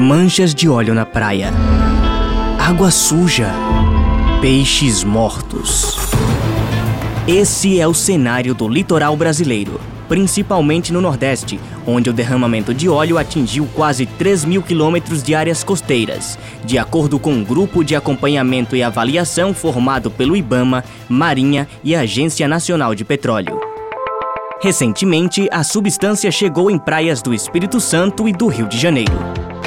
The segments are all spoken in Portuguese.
manchas de óleo na praia, água suja, peixes mortos. Esse é o cenário do litoral brasileiro, principalmente no Nordeste, onde o derramamento de óleo atingiu quase 3 mil quilômetros de áreas costeiras, de acordo com um grupo de acompanhamento e avaliação formado pelo IBAMA, Marinha e Agência Nacional de Petróleo. Recentemente, a substância chegou em praias do Espírito Santo e do Rio de Janeiro.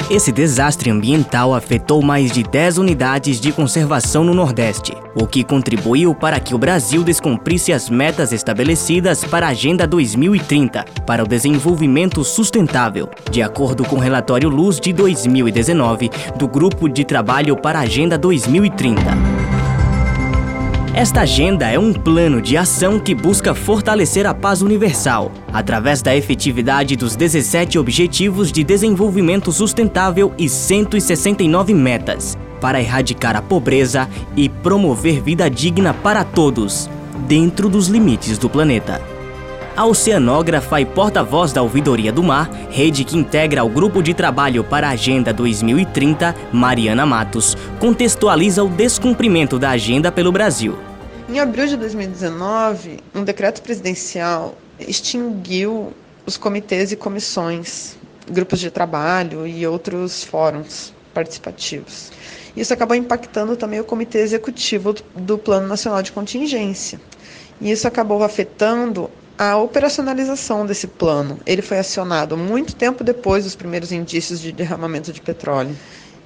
Esse desastre ambiental afetou mais de 10 unidades de conservação no Nordeste, o que contribuiu para que o Brasil descumprisse as metas estabelecidas para a Agenda 2030 para o desenvolvimento sustentável, de acordo com o relatório Luz de 2019 do Grupo de Trabalho para a Agenda 2030. Esta agenda é um plano de ação que busca fortalecer a paz universal, através da efetividade dos 17 Objetivos de Desenvolvimento Sustentável e 169 metas, para erradicar a pobreza e promover vida digna para todos, dentro dos limites do planeta. A oceanógrafa e porta-voz da Ouvidoria do Mar, rede que integra o Grupo de Trabalho para a Agenda 2030, Mariana Matos, contextualiza o descumprimento da agenda pelo Brasil. Em abril de 2019, um decreto presidencial extinguiu os comitês e comissões, grupos de trabalho e outros fóruns participativos. Isso acabou impactando também o Comitê Executivo do Plano Nacional de Contingência. E isso acabou afetando a operacionalização desse plano. Ele foi acionado muito tempo depois dos primeiros indícios de derramamento de petróleo.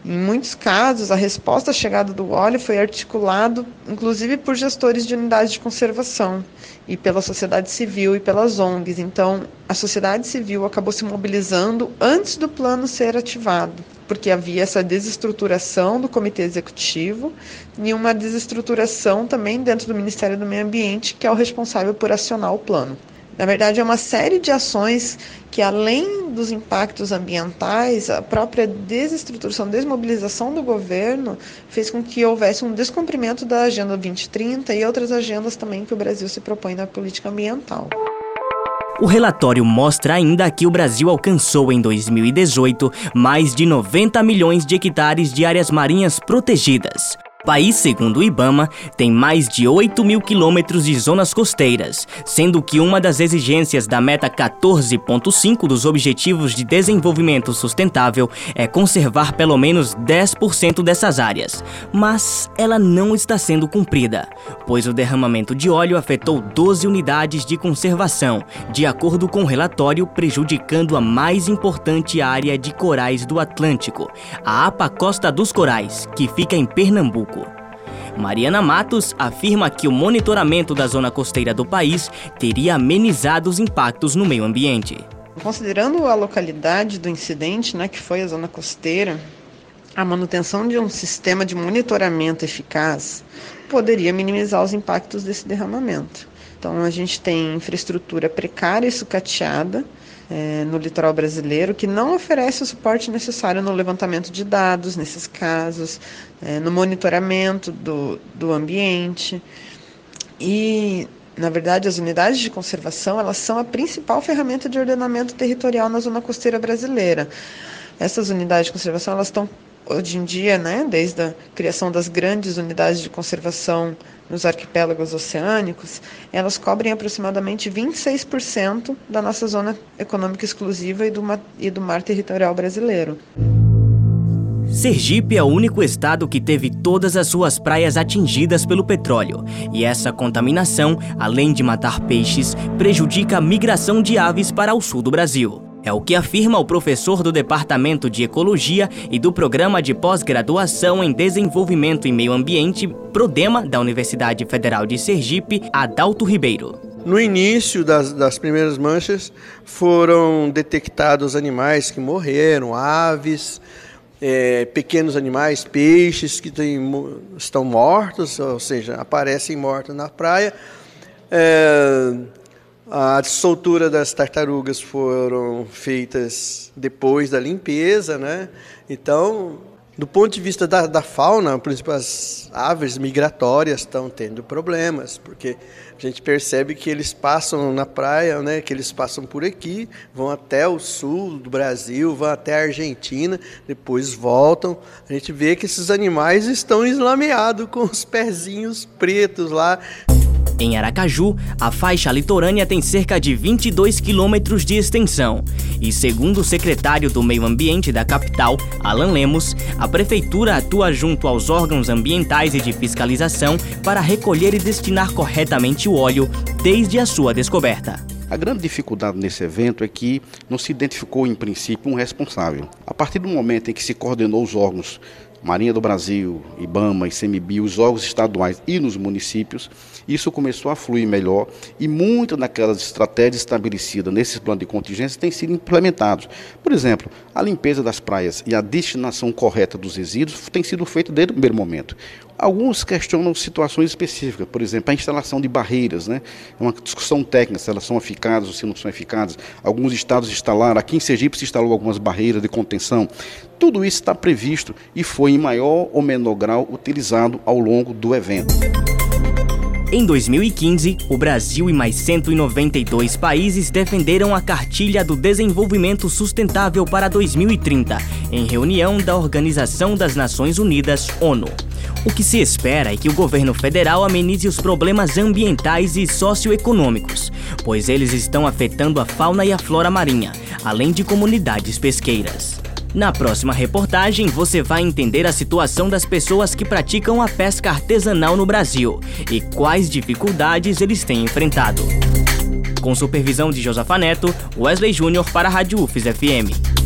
Em muitos casos, a resposta à chegada do óleo foi articulado, inclusive por gestores de unidades de conservação e pela sociedade civil e pelas ONGs. Então, a sociedade civil acabou se mobilizando antes do plano ser ativado, porque havia essa desestruturação do comitê executivo e uma desestruturação também dentro do Ministério do Meio Ambiente, que é o responsável por acionar o plano. Na verdade, é uma série de ações que, além dos impactos ambientais, a própria desestruturação, desmobilização do governo fez com que houvesse um descumprimento da Agenda 2030 e outras agendas também que o Brasil se propõe na política ambiental. O relatório mostra ainda que o Brasil alcançou em 2018 mais de 90 milhões de hectares de áreas marinhas protegidas, país, segundo o IBAMA, tem mais de 8 mil quilômetros de zonas costeiras, sendo que uma das exigências da meta 14.5 dos Objetivos de Desenvolvimento Sustentável é conservar pelo menos 10% dessas áreas. Mas ela não está sendo cumprida, pois o derramamento de óleo afetou 12 unidades de conservação, de acordo com o relatório, prejudicando a mais importante área de corais do Atlântico, a APA Costa dos Corais, que fica em Pernambuco. Mariana Matos afirma que o monitoramento da zona costeira do país teria amenizado os impactos no meio ambiente. Considerando a localidade do incidente, né, que foi a zona costeira, a manutenção de um sistema de monitoramento eficaz poderia minimizar os impactos desse derramamento. Então, a gente tem infraestrutura precária e sucateada, é, no litoral brasileiro que não oferece o suporte necessário no levantamento de dados nesses casos, é, no monitoramento do, do ambiente. E, na verdade, as unidades de conservação elas são a principal ferramenta de ordenamento territorial na zona costeira brasileira. Essas unidades de conservação elas estão hoje em dia, né, desde a criação das grandes unidades de conservação nos arquipélagos oceânicos, elas cobrem aproximadamente 26% da nossa zona econômica exclusiva e do, e do mar territorial brasileiro. Sergipe é o único estado que teve todas as suas praias atingidas pelo petróleo, e essa contaminação, além de matar peixes, prejudica a migração de aves para o sul do Brasil. É o que afirma o professor do Departamento de Ecologia e do Programa de Pós-Graduação em Desenvolvimento e Meio Ambiente, PRODEMA, da Universidade Federal de Sergipe, Adalto Ribeiro. No início das, das primeiras manchas, foram detectados animais que morreram, aves, é, pequenos animais, peixes que tem, estão mortos, ou seja, aparecem mortos na praia. É, a soltura das tartarugas foram feitas depois da limpeza, né? Então, Do ponto de vista da, da fauna, as aves migratórias estão tendo problemas, porque a gente percebe que eles passam na praia, né, que eles passam por aqui, vão até o sul do Brasil, vão até a Argentina, depois voltam. A gente vê que esses animais estão eslameados com os pezinhos pretos lá. Em Aracaju, a faixa litorânea tem cerca de 22 quilômetros de extensão. E segundo o secretário do Meio Ambiente da capital, Alan Lemos, a prefeitura atua junto aos órgãos ambientais e de fiscalização para recolher e destinar corretamente o óleo desde a sua descoberta. A grande dificuldade nesse evento é que não se identificou, em princípio, um responsável. A partir do momento em que se coordenou os órgãos Marinha do Brasil, IBAMA, ICMBio, os órgãos estaduais e nos municípios, isso começou a fluir melhor e muitas daquelas estratégias estabelecidas nesses planos de contingência têm sido implementados. Por exemplo, a limpeza das praias e a destinação correta dos resíduos tem sido feita desde o primeiro momento. Alguns questionam situações específicas, por exemplo, a instalação de barreiras, né? É uma discussão técnica se elas são eficazes ou se não são eficazes. Alguns estados instalaram, aqui em Sergipe se instalou algumas barreiras de contenção. Tudo isso está previsto e foi em maior ou menor grau utilizado ao longo do evento. Em 2015, o Brasil e mais 192 países defenderam a Cartilha do Desenvolvimento Sustentável para 2030, em reunião da Organização das Nações Unidas, ONU. O que se espera é que o governo federal amenize os problemas ambientais e socioeconômicos, pois eles estão afetando a fauna e a flora marinha, além de comunidades pesqueiras. Na próxima reportagem, você vai entender a situação das pessoas que praticam a pesca artesanal no Brasil e quais dificuldades eles têm enfrentado. Com supervisão de Josafa Neto, Wesley Júnior para a Rádio UFES FM.